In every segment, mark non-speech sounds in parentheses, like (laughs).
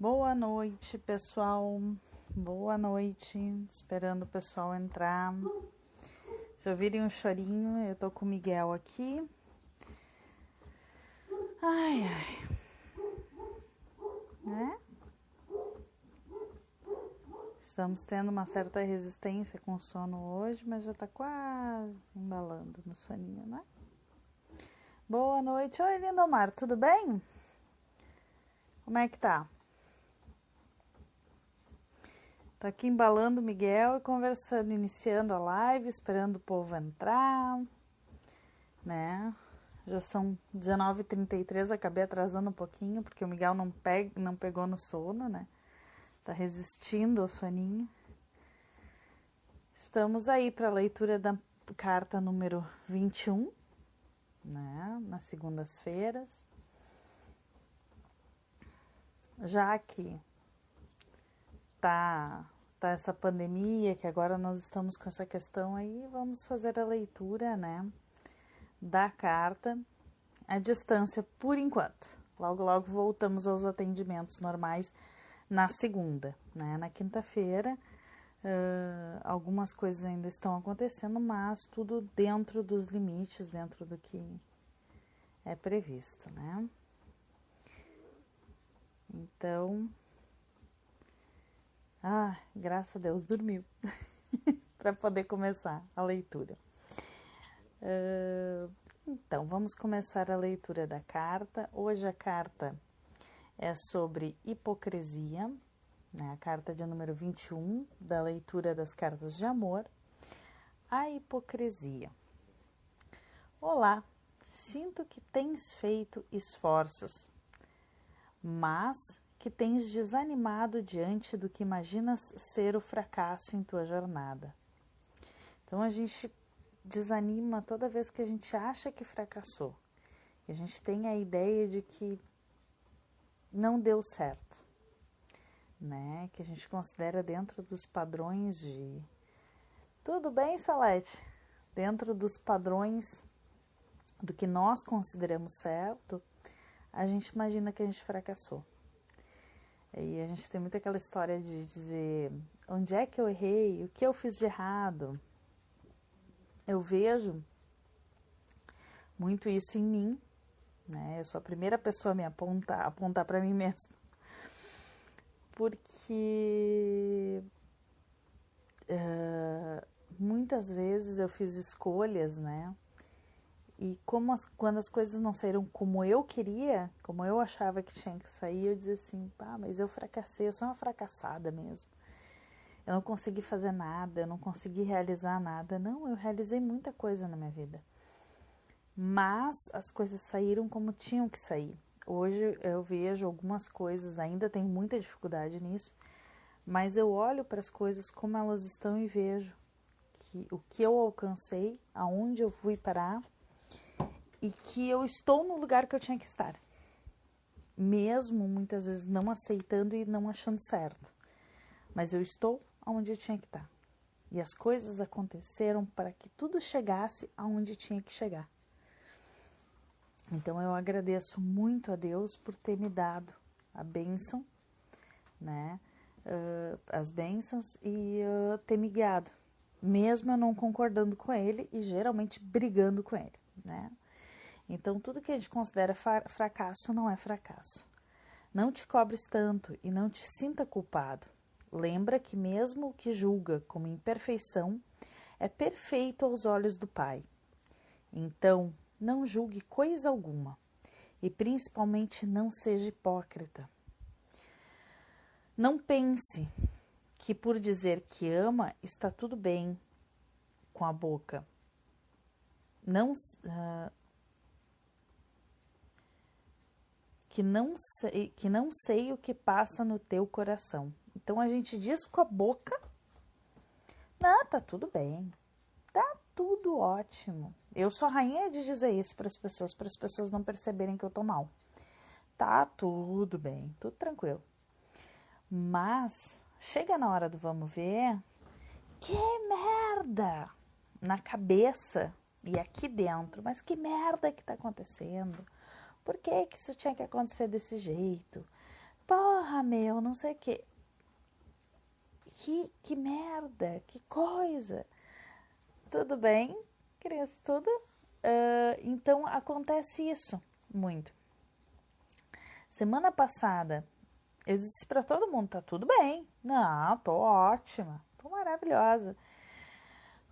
Boa noite, pessoal. Boa noite. Esperando o pessoal entrar. Se ouvirem um chorinho, eu tô com o Miguel aqui. Ai, ai. Né? Estamos tendo uma certa resistência com o sono hoje, mas já tá quase embalando no soninho, né? Boa noite. Oi, Lindomar, tudo bem? Como é que tá? Tô aqui embalando o Miguel e conversando, iniciando a live, esperando o povo entrar, né? Já são 19h33, acabei atrasando um pouquinho, porque o Miguel não, pega, não pegou no sono, né? Tá resistindo ao soninho. Estamos aí para a leitura da carta número 21, né? Nas segundas-feiras. Já que tá, tá essa pandemia, que agora nós estamos com essa questão aí, vamos fazer a leitura, né? Da carta à distância por enquanto. Logo, logo voltamos aos atendimentos normais na segunda, né? Na quinta-feira, uh, algumas coisas ainda estão acontecendo, mas tudo dentro dos limites, dentro do que é previsto, né? Então, ah, graças a Deus, dormiu (laughs) para poder começar a leitura. Uh, então, vamos começar a leitura da carta. Hoje a carta é sobre hipocrisia, né? a carta de número 21 da leitura das cartas de amor. A hipocrisia. Olá, sinto que tens feito esforços, mas que tens desanimado diante do que imaginas ser o fracasso em tua jornada. Então a gente desanima toda vez que a gente acha que fracassou, que a gente tem a ideia de que não deu certo, né? Que a gente considera dentro dos padrões de tudo bem, Salete? Dentro dos padrões do que nós consideramos certo, a gente imagina que a gente fracassou. E a gente tem muito aquela história de dizer onde é que eu errei, o que eu fiz de errado. Eu vejo muito isso em mim, né? Eu sou a primeira pessoa a me apontar, apontar para mim (laughs) mesma. Porque uh, muitas vezes eu fiz escolhas, né? E como as, quando as coisas não saíram como eu queria, como eu achava que tinha que sair, eu dizia assim, pá, mas eu fracassei, eu sou uma fracassada mesmo. Eu não consegui fazer nada, eu não consegui realizar nada. Não, eu realizei muita coisa na minha vida. Mas as coisas saíram como tinham que sair. Hoje eu vejo algumas coisas, ainda tenho muita dificuldade nisso, mas eu olho para as coisas como elas estão e vejo que o que eu alcancei, aonde eu fui parar e que eu estou no lugar que eu tinha que estar. Mesmo muitas vezes não aceitando e não achando certo. Mas eu estou onde eu tinha que estar. E as coisas aconteceram para que tudo chegasse aonde tinha que chegar. Então eu agradeço muito a Deus por ter me dado a bênção, né? Uh, as bênçãos e uh, ter me guiado, mesmo eu não concordando com ele e geralmente brigando com ele, né? Então, tudo que a gente considera fracasso não é fracasso. Não te cobres tanto e não te sinta culpado. Lembra que, mesmo o que julga como imperfeição, é perfeito aos olhos do Pai. Então, não julgue coisa alguma e, principalmente, não seja hipócrita. Não pense que, por dizer que ama, está tudo bem com a boca. Não. Uh, que não sei, que não sei o que passa no teu coração. Então a gente diz com a boca: "Não, tá tudo bem. Tá tudo ótimo". Eu sou rainha de dizer isso para as pessoas, para as pessoas não perceberem que eu tô mal. Tá tudo bem, tudo tranquilo. Mas chega na hora do vamos ver, que merda na cabeça e aqui dentro, mas que merda que tá acontecendo? Por que, que isso tinha que acontecer desse jeito? porra, meu, não sei o quê. Que, que merda, que coisa. Tudo bem, criança, tudo? Uh, então acontece isso muito. Semana passada, eu disse para todo mundo: tá tudo bem. Não, tô ótima, tô maravilhosa.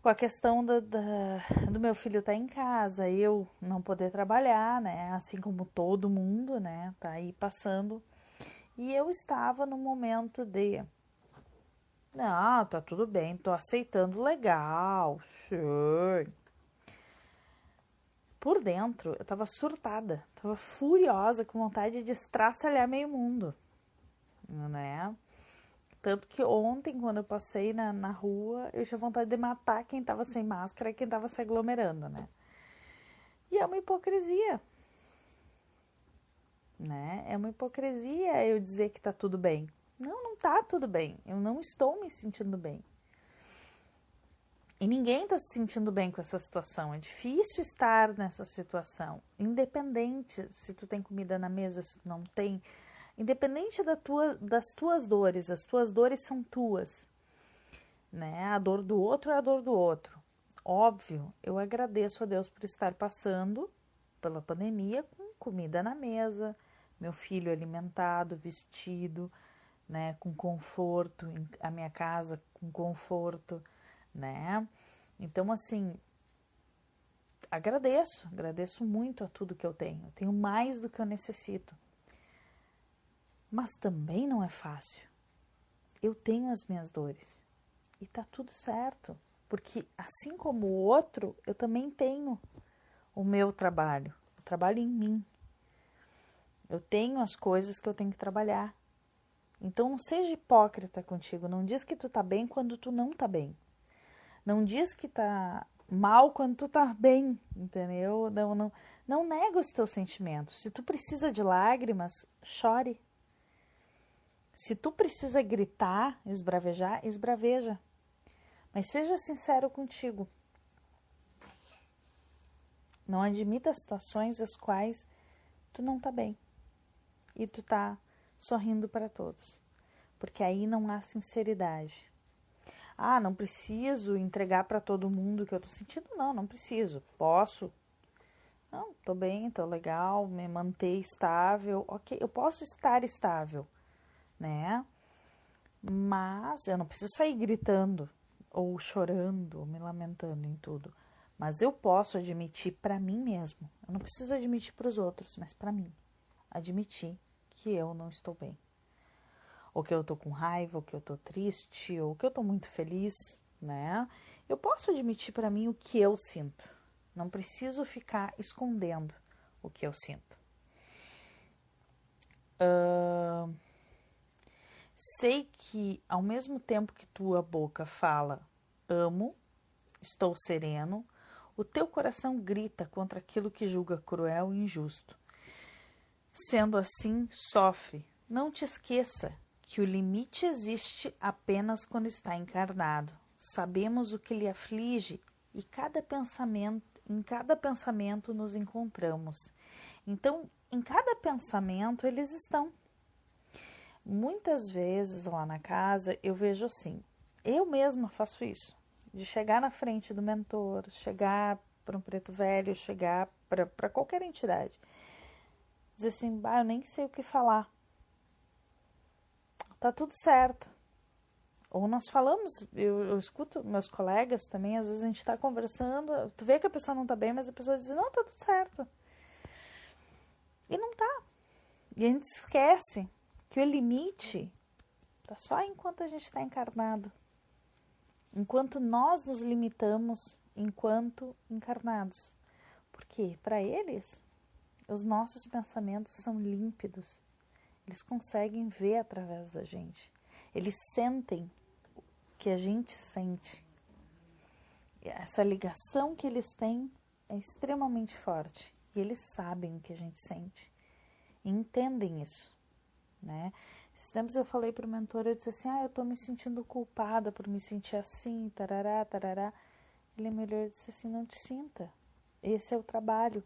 Com a questão da, da, do meu filho estar tá em casa, eu não poder trabalhar, né? Assim como todo mundo, né? Tá aí passando. E eu estava no momento de. Não, tá tudo bem, tô aceitando legal, sure. Por dentro, eu tava surtada, tava furiosa, com vontade de estraçalhar meio mundo, né? Tanto que ontem, quando eu passei na, na rua, eu tinha vontade de matar quem tava sem máscara e quem tava se aglomerando, né? E é uma hipocrisia, né? É uma hipocrisia eu dizer que tá tudo bem. Não, não tá tudo bem. Eu não estou me sentindo bem. E ninguém está se sentindo bem com essa situação. É difícil estar nessa situação. Independente se tu tem comida na mesa, se tu não tem. Independente da tua, das tuas dores. As tuas dores são tuas. Né? A dor do outro é a dor do outro. Óbvio, eu agradeço a Deus por estar passando pela pandemia com comida na mesa, meu filho alimentado, vestido, né, com conforto, a minha casa com conforto né? Então, assim, agradeço, agradeço muito a tudo que eu tenho. Eu tenho mais do que eu necessito. Mas também não é fácil. Eu tenho as minhas dores. E tá tudo certo. Porque assim como o outro, eu também tenho o meu trabalho. O trabalho em mim. Eu tenho as coisas que eu tenho que trabalhar. Então não seja hipócrita contigo. Não diz que tu tá bem quando tu não tá bem. Não diz que tá mal quando tu tá bem, entendeu? Não, não, não nega os teus sentimentos. Se tu precisa de lágrimas, chore. Se tu precisa gritar, esbravejar, esbraveja. Mas seja sincero contigo. Não admita situações as quais tu não tá bem. E tu tá sorrindo para todos. Porque aí não há sinceridade. Ah, não preciso entregar para todo mundo o que eu tô sentindo. Não, não preciso. Posso. Não, tô bem, tô legal, me manter estável. Ok, eu posso estar estável, né? Mas eu não preciso sair gritando ou chorando, ou me lamentando em tudo. Mas eu posso admitir para mim mesmo. Eu não preciso admitir para os outros, mas para mim. Admitir que eu não estou bem ou que eu tô com raiva, ou que eu tô triste, ou que eu tô muito feliz, né? Eu posso admitir para mim o que eu sinto. Não preciso ficar escondendo o que eu sinto. Uh, sei que ao mesmo tempo que tua boca fala amo, estou sereno, o teu coração grita contra aquilo que julga cruel e injusto. Sendo assim, sofre. Não te esqueça que o limite existe apenas quando está encarnado. Sabemos o que lhe aflige e cada pensamento, em cada pensamento nos encontramos. Então, em cada pensamento eles estão. Muitas vezes lá na casa eu vejo assim, eu mesma faço isso, de chegar na frente do mentor, chegar para um preto velho, chegar para qualquer entidade, dizer assim, bah, eu nem sei o que falar tá tudo certo. Ou nós falamos, eu, eu, escuto meus colegas também, às vezes a gente tá conversando, tu vê que a pessoa não tá bem, mas a pessoa diz, não, tá tudo certo. E não tá. E a gente esquece que o limite tá só enquanto a gente está encarnado. Enquanto nós nos limitamos enquanto encarnados. Porque para eles, os nossos pensamentos são límpidos eles conseguem ver através da gente. Eles sentem o que a gente sente. Essa ligação que eles têm é extremamente forte. E eles sabem o que a gente sente. E entendem isso. Né? Esses tempos eu falei para o mentor, eu disse assim, ah, eu estou me sentindo culpada por me sentir assim, tarará, tarará. Ele me olhou e disse assim, não te sinta. Esse é o trabalho.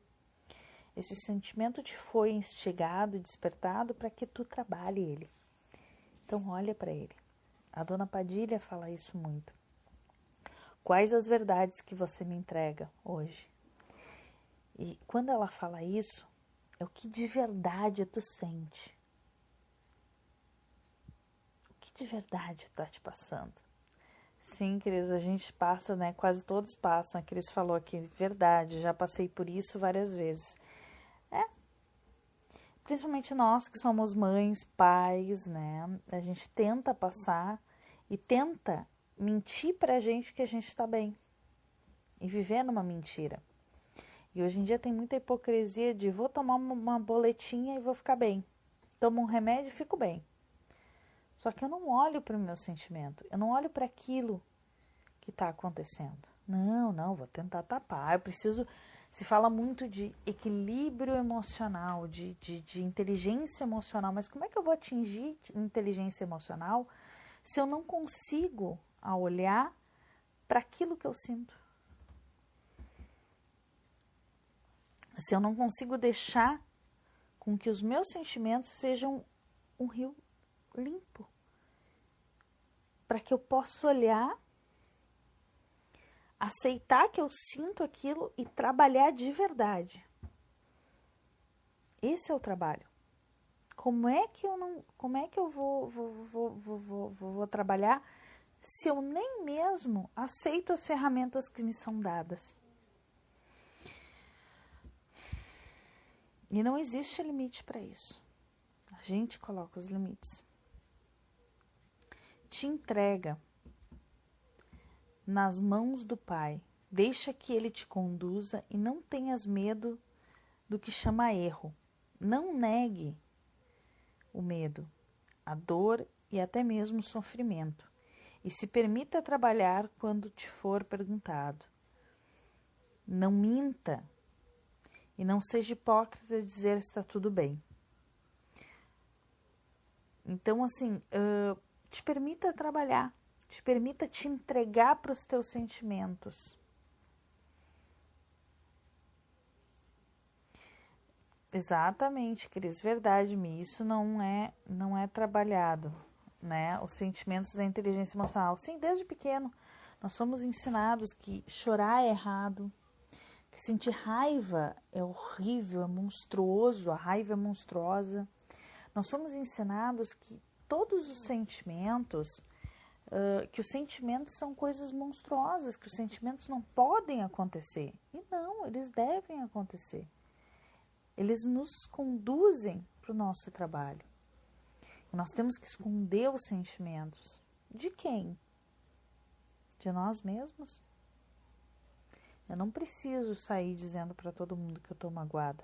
Esse sentimento te foi instigado, despertado para que tu trabalhe ele. Então olha para ele. A dona Padilha fala isso muito. Quais as verdades que você me entrega hoje? E quando ela fala isso, é o que de verdade tu sente. De verdade está te passando? Sim, Cris, a gente passa, né? Quase todos passam. A Cris falou aqui, verdade, já passei por isso várias vezes. É. Principalmente nós que somos mães, pais, né? A gente tenta passar e tenta mentir pra gente que a gente tá bem. E viver numa mentira. E hoje em dia tem muita hipocrisia de vou tomar uma boletinha e vou ficar bem. Tomo um remédio e fico bem. Só que eu não olho para o meu sentimento, eu não olho para aquilo que está acontecendo. Não, não, vou tentar tapar. Eu preciso. Se fala muito de equilíbrio emocional, de, de, de inteligência emocional, mas como é que eu vou atingir inteligência emocional se eu não consigo olhar para aquilo que eu sinto? se eu não consigo deixar com que os meus sentimentos sejam um rio limpo, para que eu possa olhar, aceitar que eu sinto aquilo e trabalhar de verdade. Esse é o trabalho. Como é que eu não, como é que eu vou vou, vou, vou, vou, vou, vou trabalhar se eu nem mesmo aceito as ferramentas que me são dadas? E não existe limite para isso. A gente coloca os limites. Te entrega nas mãos do Pai. Deixa que ele te conduza e não tenhas medo do que chama erro. Não negue o medo, a dor e até mesmo o sofrimento. E se permita trabalhar quando te for perguntado. Não minta e não seja hipócrita de dizer está tudo bem. Então, assim, uh, te permita trabalhar, te permita te entregar para os teus sentimentos. Exatamente, Cris, verdade, me isso não é não é trabalhado, né? Os sentimentos da inteligência emocional. Sim, desde pequeno nós somos ensinados que chorar é errado, que sentir raiva é horrível, é monstruoso, a raiva é monstruosa. Nós somos ensinados que todos os sentimentos, uh, que os sentimentos são coisas monstruosas, que os sentimentos não podem acontecer. E não, eles devem acontecer. Eles nos conduzem para o nosso trabalho. Nós temos que esconder os sentimentos. De quem? De nós mesmos? Eu não preciso sair dizendo para todo mundo que eu estou magoada,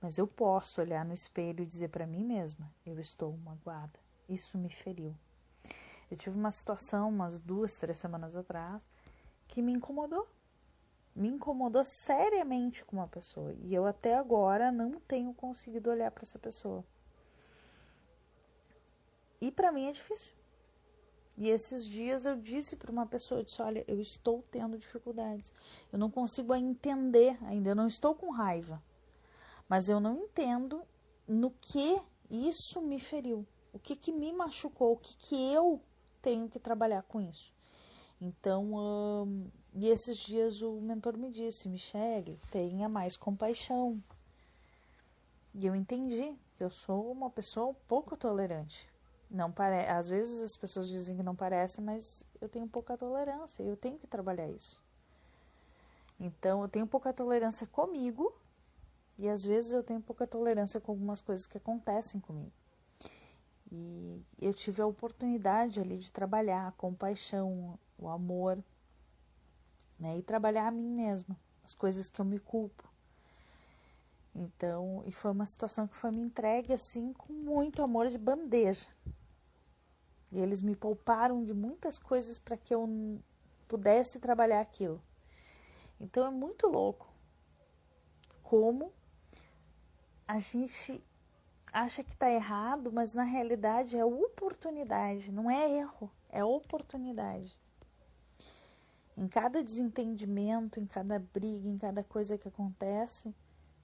mas eu posso olhar no espelho e dizer para mim mesma: eu estou magoada. Isso me feriu. Eu tive uma situação umas duas, três semanas atrás que me incomodou. Me incomodou seriamente com uma pessoa. E eu até agora não tenho conseguido olhar para essa pessoa. E para mim é difícil. E esses dias eu disse para uma pessoa, eu disse, olha, eu estou tendo dificuldades. Eu não consigo entender ainda, eu não estou com raiva. Mas eu não entendo no que isso me feriu. O que, que me machucou, o que, que eu tenho que trabalhar com isso. Então, e esses dias o mentor me disse, Michele, tenha mais compaixão. E eu entendi que eu sou uma pessoa pouco tolerante. Não pare... Às vezes as pessoas dizem que não parece, mas eu tenho pouca tolerância, eu tenho que trabalhar isso. Então, eu tenho pouca tolerância comigo e às vezes eu tenho pouca tolerância com algumas coisas que acontecem comigo. E eu tive a oportunidade ali de trabalhar a compaixão, o amor, né? E trabalhar a mim mesma, as coisas que eu me culpo. Então, e foi uma situação que foi me entregue assim com muito amor de bandeja. E eles me pouparam de muitas coisas para que eu pudesse trabalhar aquilo. Então é muito louco como a gente acha que está errado, mas na realidade é oportunidade, não é erro, é oportunidade. Em cada desentendimento, em cada briga, em cada coisa que acontece,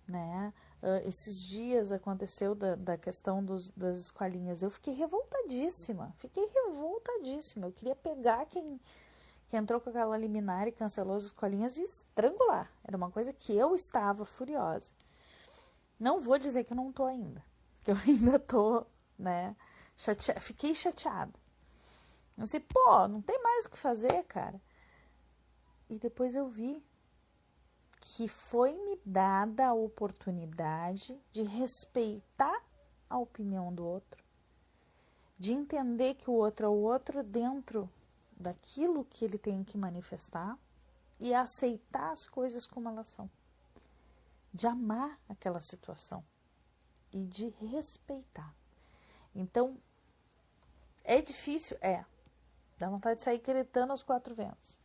né? Uh, esses dias aconteceu da, da questão dos, das escolinhas. Eu fiquei revoltadíssima. Fiquei revoltadíssima. Eu queria pegar quem, quem entrou com aquela liminar e cancelou as escolinhas e estrangular. Era uma coisa que eu estava furiosa. Não vou dizer que eu não tô ainda. (laughs) Que eu ainda tô, né? Chate... Fiquei chateada. Sei, pô, não tem mais o que fazer, cara. E depois eu vi que foi me dada a oportunidade de respeitar a opinião do outro, de entender que o outro é o outro dentro daquilo que ele tem que manifestar e aceitar as coisas como elas são, de amar aquela situação e de respeitar. Então, é difícil? É. Dá vontade de sair gritando aos quatro ventos.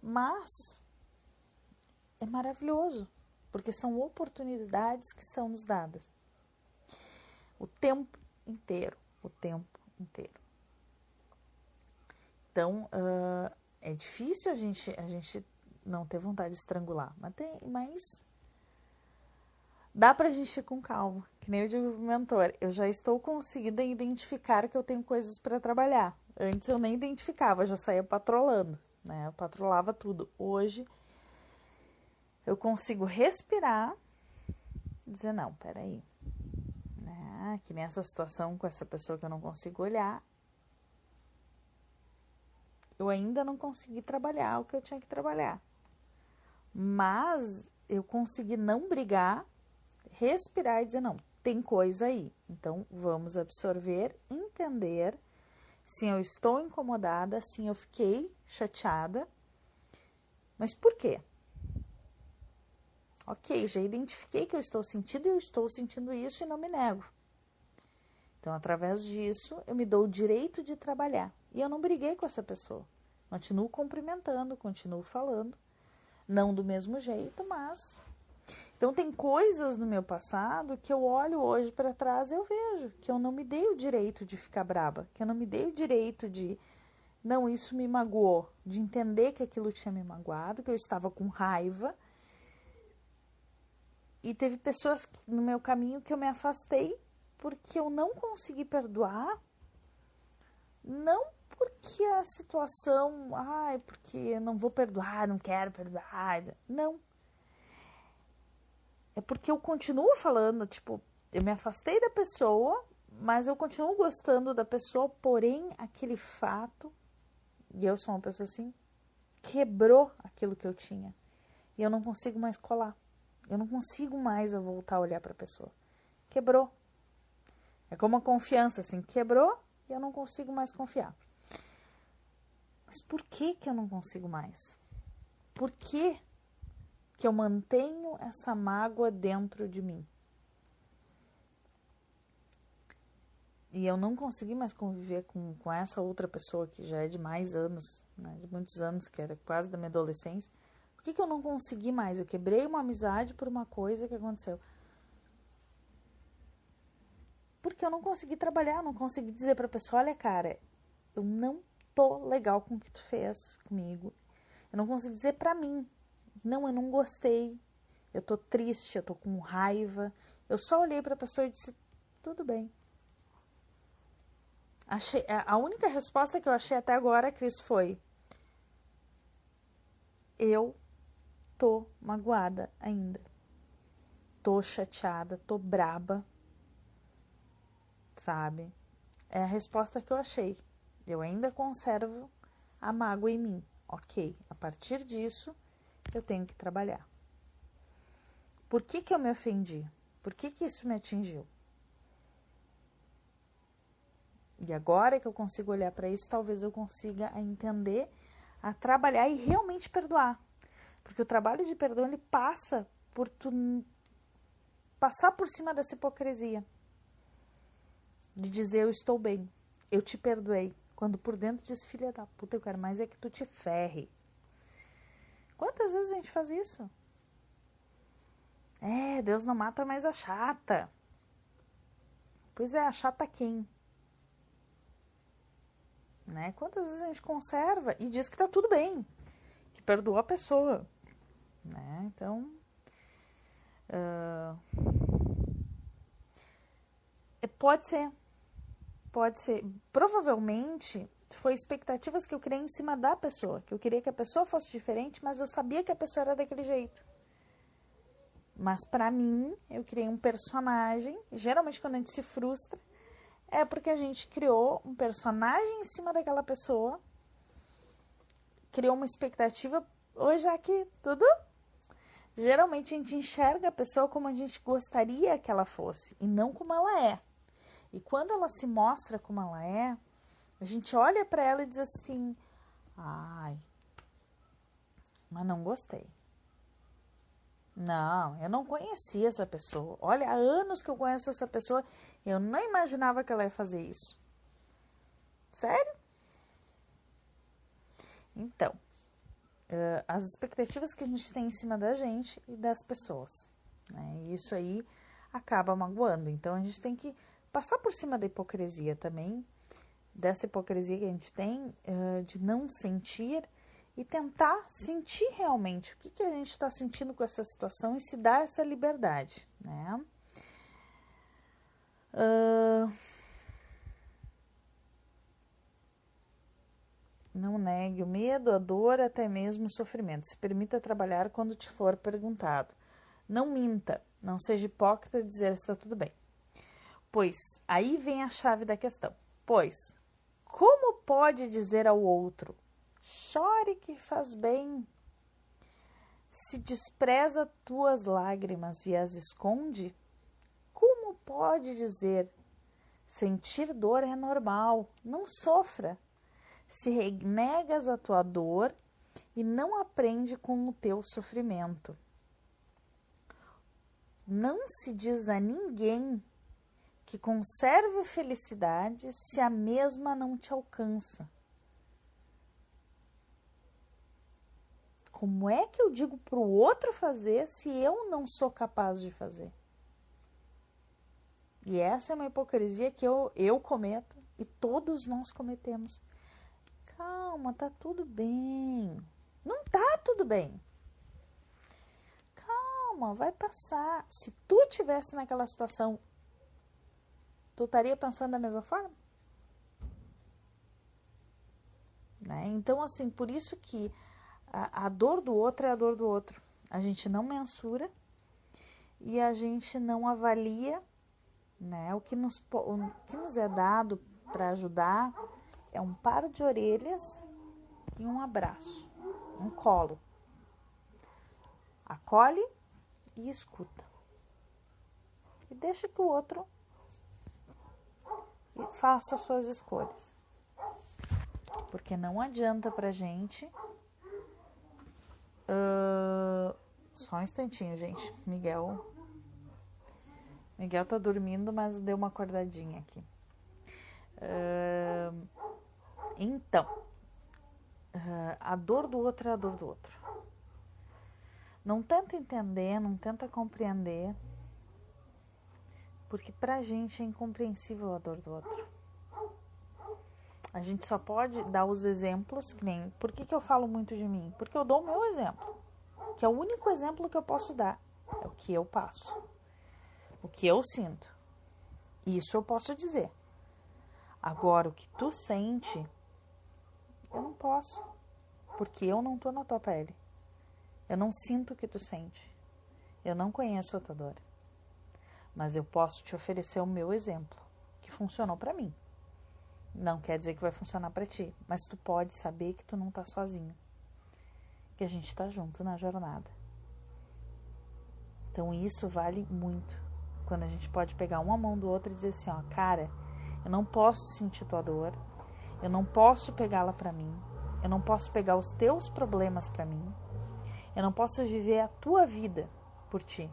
Mas é maravilhoso, porque são oportunidades que são nos dadas o tempo inteiro, o tempo inteiro. Então, uh, é difícil a gente, a gente não ter vontade de estrangular, mas, tem, mas dá pra gente ir com calma. Que nem eu digo pro mentor, eu já estou conseguindo identificar que eu tenho coisas para trabalhar. Antes eu nem identificava, eu já saía patrolando, né? Eu patrolava tudo. Hoje eu consigo respirar dizer, não, peraí. Né? Que nessa situação com essa pessoa que eu não consigo olhar, eu ainda não consegui trabalhar o que eu tinha que trabalhar. Mas eu consegui não brigar, respirar e dizer, não, tem coisa aí. Então vamos absorver, entender. Sim, eu estou incomodada, sim, eu fiquei chateada. Mas por quê? Ok, já identifiquei que eu estou sentindo e eu estou sentindo isso e não me nego. Então, através disso, eu me dou o direito de trabalhar. E eu não briguei com essa pessoa. Continuo cumprimentando, continuo falando. Não do mesmo jeito, mas. Então, tem coisas no meu passado que eu olho hoje para trás e eu vejo que eu não me dei o direito de ficar braba, que eu não me dei o direito de. Não, isso me magoou, de entender que aquilo tinha me magoado, que eu estava com raiva e teve pessoas no meu caminho que eu me afastei porque eu não consegui perdoar, não porque a situação, ai, porque não vou perdoar, não quero perdoar, não. É porque eu continuo falando, tipo, eu me afastei da pessoa, mas eu continuo gostando da pessoa, porém aquele fato, e eu sou uma pessoa assim, quebrou aquilo que eu tinha. E eu não consigo mais colar. Eu não consigo mais voltar a olhar para a pessoa. Quebrou. É como a confiança, assim, quebrou e eu não consigo mais confiar. Mas por que que eu não consigo mais? Por que que eu mantenho essa mágoa dentro de mim? E eu não consegui mais conviver com, com essa outra pessoa que já é de mais anos, né, de muitos anos, que era quase da minha adolescência por que, que eu não consegui mais? Eu quebrei uma amizade por uma coisa que aconteceu. Porque eu não consegui trabalhar, não consegui dizer para a pessoa: olha, cara, eu não tô legal com o que tu fez comigo. Eu não consegui dizer para mim: não, eu não gostei. Eu tô triste, eu tô com raiva. Eu só olhei para a pessoa e disse: tudo bem. Achei, a única resposta que eu achei até agora, Cris, foi: eu tô magoada ainda. Tô chateada, tô braba. Sabe? É a resposta que eu achei. Eu ainda conservo a mágoa em mim. Ok, a partir disso eu tenho que trabalhar. Por que, que eu me ofendi? Por que, que isso me atingiu? E agora que eu consigo olhar para isso, talvez eu consiga entender, a trabalhar e realmente perdoar. Porque o trabalho de perdão ele passa por tu passar por cima dessa hipocrisia. De dizer eu estou bem, eu te perdoei. Quando por dentro diz, filha da puta, eu quero mais é que tu te ferre. Quantas vezes a gente faz isso? É, Deus não mata mais a chata. Pois é, a chata quem? Né? Quantas vezes a gente conserva e diz que tá tudo bem, que perdoou a pessoa. Né? Então, Uh, pode ser. Pode ser. Provavelmente foi expectativas que eu criei em cima da pessoa. Que eu queria que a pessoa fosse diferente, mas eu sabia que a pessoa era daquele jeito. Mas para mim, eu criei um personagem. Geralmente, quando a gente se frustra, é porque a gente criou um personagem em cima daquela pessoa, criou uma expectativa. Hoje aqui, tudo? Geralmente a gente enxerga a pessoa como a gente gostaria que ela fosse e não como ela é. E quando ela se mostra como ela é, a gente olha para ela e diz assim: ai, mas não gostei. Não, eu não conhecia essa pessoa. Olha, há anos que eu conheço essa pessoa, eu não imaginava que ela ia fazer isso. Sério? Então, uh, as expectativas que a gente tem em cima da gente e das pessoas. Né? Isso aí acaba magoando. Então, a gente tem que passar por cima da hipocrisia também, dessa hipocrisia que a gente tem uh, de não sentir e tentar sentir realmente o que, que a gente está sentindo com essa situação e se dar essa liberdade, né? Uh, não negue o medo, a dor, até mesmo o sofrimento. Se permita trabalhar quando te for perguntado. Não minta, não seja hipócrita dizer está tudo bem. Pois aí vem a chave da questão. Pois, como pode dizer ao outro Chore que faz bem. Se despreza tuas lágrimas e as esconde, como pode dizer? Sentir dor é normal, não sofra. Se renegas a tua dor e não aprende com o teu sofrimento. Não se diz a ninguém que conserve felicidade se a mesma não te alcança. Como é que eu digo para o outro fazer se eu não sou capaz de fazer? E essa é uma hipocrisia que eu, eu cometo e todos nós cometemos. Calma, tá tudo bem. Não tá tudo bem. Calma, vai passar. Se tu tivesse naquela situação, tu estaria pensando da mesma forma? Né? Então, assim, por isso que a, a dor do outro é a dor do outro. A gente não mensura e a gente não avalia né? o, que nos, o que nos é dado para ajudar é um par de orelhas e um abraço, um colo. Acolhe e escuta. E deixa que o outro faça as suas escolhas. Porque não adianta pra gente Uh, só um instantinho, gente. Miguel. Miguel tá dormindo, mas deu uma acordadinha aqui. Uh, então, uh, a dor do outro é a dor do outro. Não tenta entender, não tenta compreender, porque pra gente é incompreensível a dor do outro. A gente só pode dar os exemplos, que nem. Por que, que eu falo muito de mim? Porque eu dou o meu exemplo, que é o único exemplo que eu posso dar. É o que eu passo, o que eu sinto. Isso eu posso dizer. Agora, o que tu sente, eu não posso, porque eu não tô na tua pele. Eu não sinto o que tu sente. Eu não conheço a tua dor. Mas eu posso te oferecer o meu exemplo, que funcionou para mim. Não quer dizer que vai funcionar para ti, mas tu pode saber que tu não tá sozinho. Que a gente tá junto na jornada. Então isso vale muito. Quando a gente pode pegar uma mão do outro e dizer assim, ó, cara, eu não posso sentir tua dor, eu não posso pegá-la para mim, eu não posso pegar os teus problemas para mim, eu não posso viver a tua vida por ti.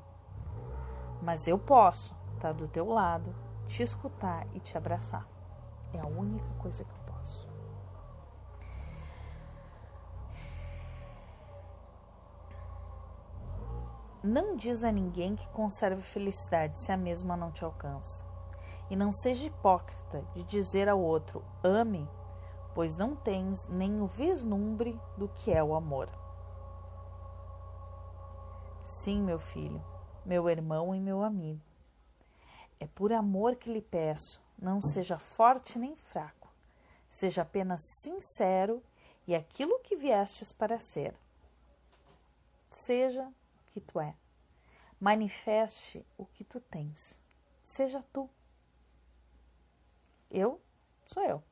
Mas eu posso estar tá do teu lado, te escutar e te abraçar. É a única coisa que eu posso. Não diz a ninguém que conserve felicidade se a mesma não te alcança. E não seja hipócrita de dizer ao outro: ame, pois não tens nem o vislumbre do que é o amor. Sim, meu filho, meu irmão e meu amigo. É por amor que lhe peço, não seja forte nem fraco, seja apenas sincero e aquilo que viestes para ser. Seja o que tu é. Manifeste o que tu tens. Seja tu. Eu sou eu.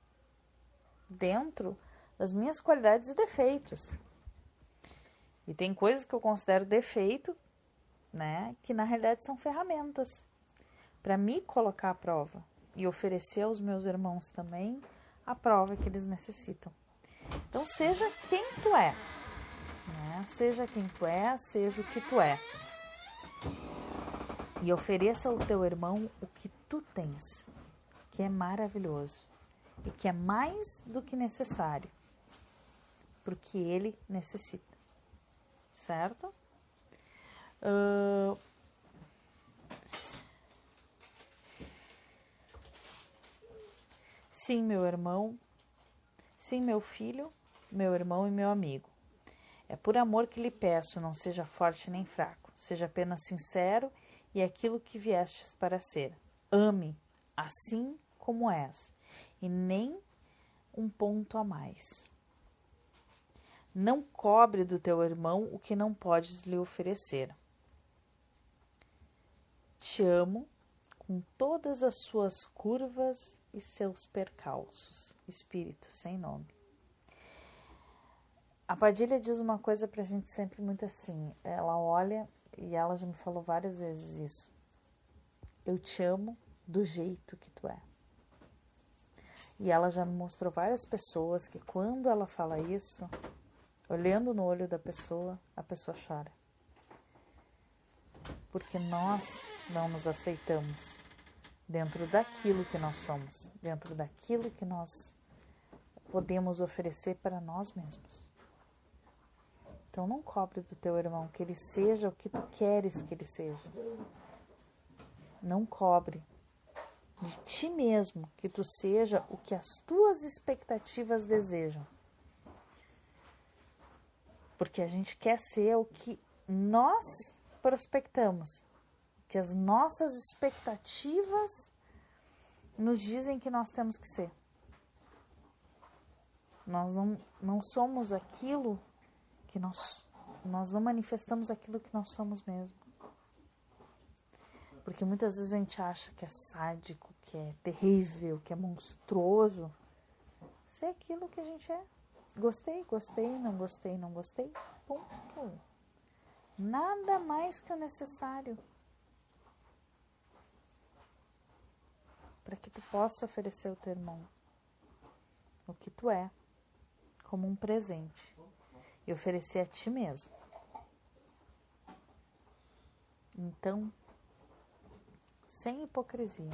Dentro das minhas qualidades e defeitos. E tem coisas que eu considero defeito, né, que na realidade são ferramentas para me colocar à prova e oferecer aos meus irmãos também a prova que eles necessitam. Então, seja quem tu é, né? seja quem tu é, seja o que tu é. E ofereça ao teu irmão o que tu tens, que é maravilhoso e que é mais do que necessário, porque ele necessita, certo? Uh, Sim, meu irmão, sim, meu filho, meu irmão e meu amigo. É por amor que lhe peço, não seja forte nem fraco, seja apenas sincero e aquilo que viestes para ser. Ame, assim como és, e nem um ponto a mais. Não cobre do teu irmão o que não podes lhe oferecer. Te amo com todas as suas curvas e seus percalços. Espírito sem nome. A Padilha diz uma coisa pra gente sempre muito assim. Ela olha e ela já me falou várias vezes isso. Eu te amo do jeito que tu é. E ela já me mostrou várias pessoas que quando ela fala isso, olhando no olho da pessoa, a pessoa chora. Porque nós não nos aceitamos dentro daquilo que nós somos, dentro daquilo que nós podemos oferecer para nós mesmos. Então não cobre do teu irmão que ele seja o que tu queres que ele seja. Não cobre de ti mesmo que tu seja o que as tuas expectativas desejam. Porque a gente quer ser o que nós prospectamos, que as nossas expectativas nos dizem que nós temos que ser. Nós não, não somos aquilo que nós, nós não manifestamos aquilo que nós somos mesmo. Porque muitas vezes a gente acha que é sádico, que é terrível, que é monstruoso. Ser aquilo que a gente é. Gostei, gostei, não gostei, não gostei. Ponto. Nada mais que o necessário. para que tu possa oferecer ao teu irmão o que tu é como um presente e oferecer a ti mesmo. Então, sem hipocrisia,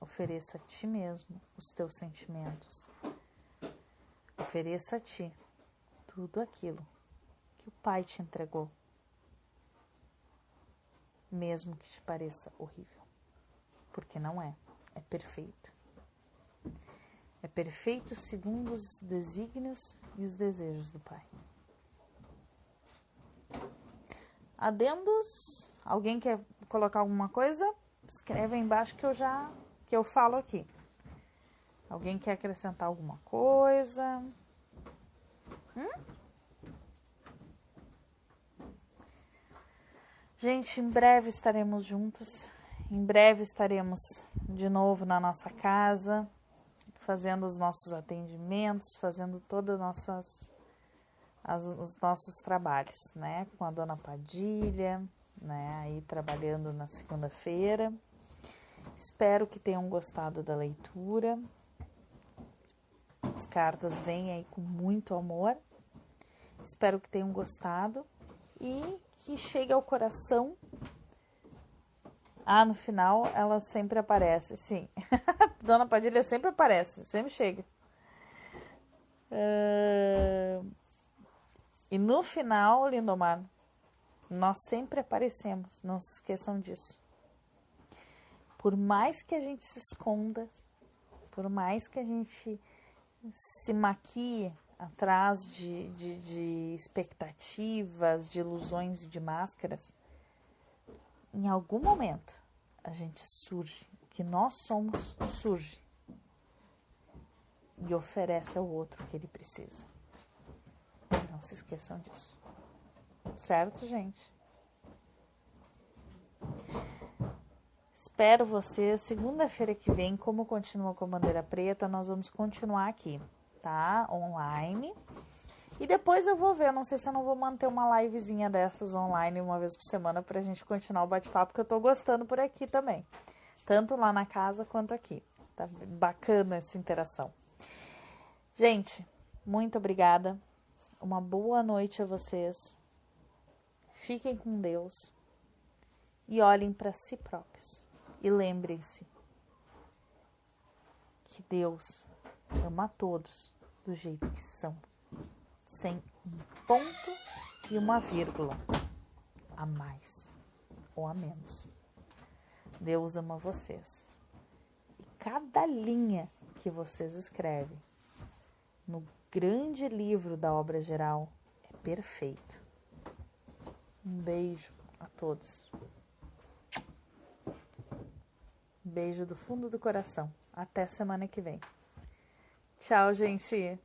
ofereça a ti mesmo os teus sentimentos. Ofereça a ti tudo aquilo que o Pai te entregou, mesmo que te pareça horrível, porque não é é perfeito. É perfeito segundo os desígnios e os desejos do Pai. Adendos? Alguém quer colocar alguma coisa? Escreve aí embaixo que eu já que eu falo aqui. Alguém quer acrescentar alguma coisa? Hum? Gente, em breve estaremos juntos. Em breve estaremos de novo na nossa casa, fazendo os nossos atendimentos, fazendo todos nossas as, os nossos trabalhos, né? Com a dona Padilha, né? Aí trabalhando na segunda-feira. Espero que tenham gostado da leitura. As cartas vêm aí com muito amor. Espero que tenham gostado e que chegue ao coração ah, no final ela sempre aparece, sim. (laughs) Dona Padilha sempre aparece, sempre chega. Uh... E no final, Lindomar, nós sempre aparecemos, não se esqueçam disso. Por mais que a gente se esconda, por mais que a gente se maquie atrás de, de, de expectativas, de ilusões e de máscaras, em algum momento a gente surge, o que nós somos surge e oferece ao outro o que ele precisa. Não se esqueçam disso. Certo, gente? Espero vocês. Segunda-feira que vem, como continua com a bandeira preta, nós vamos continuar aqui, tá? Online. E depois eu vou ver, não sei se eu não vou manter uma livezinha dessas online uma vez por semana pra gente continuar o bate-papo, que eu tô gostando por aqui também. Tanto lá na casa quanto aqui. Tá bacana essa interação. Gente, muito obrigada. Uma boa noite a vocês. Fiquem com Deus e olhem para si próprios. E lembrem-se que Deus ama a todos do jeito que são, sem um ponto e uma vírgula a mais ou a menos. Deus ama vocês. E cada linha que vocês escrevem no grande livro da obra geral é perfeito. Um beijo a todos. Beijo do fundo do coração. Até semana que vem. Tchau, gente.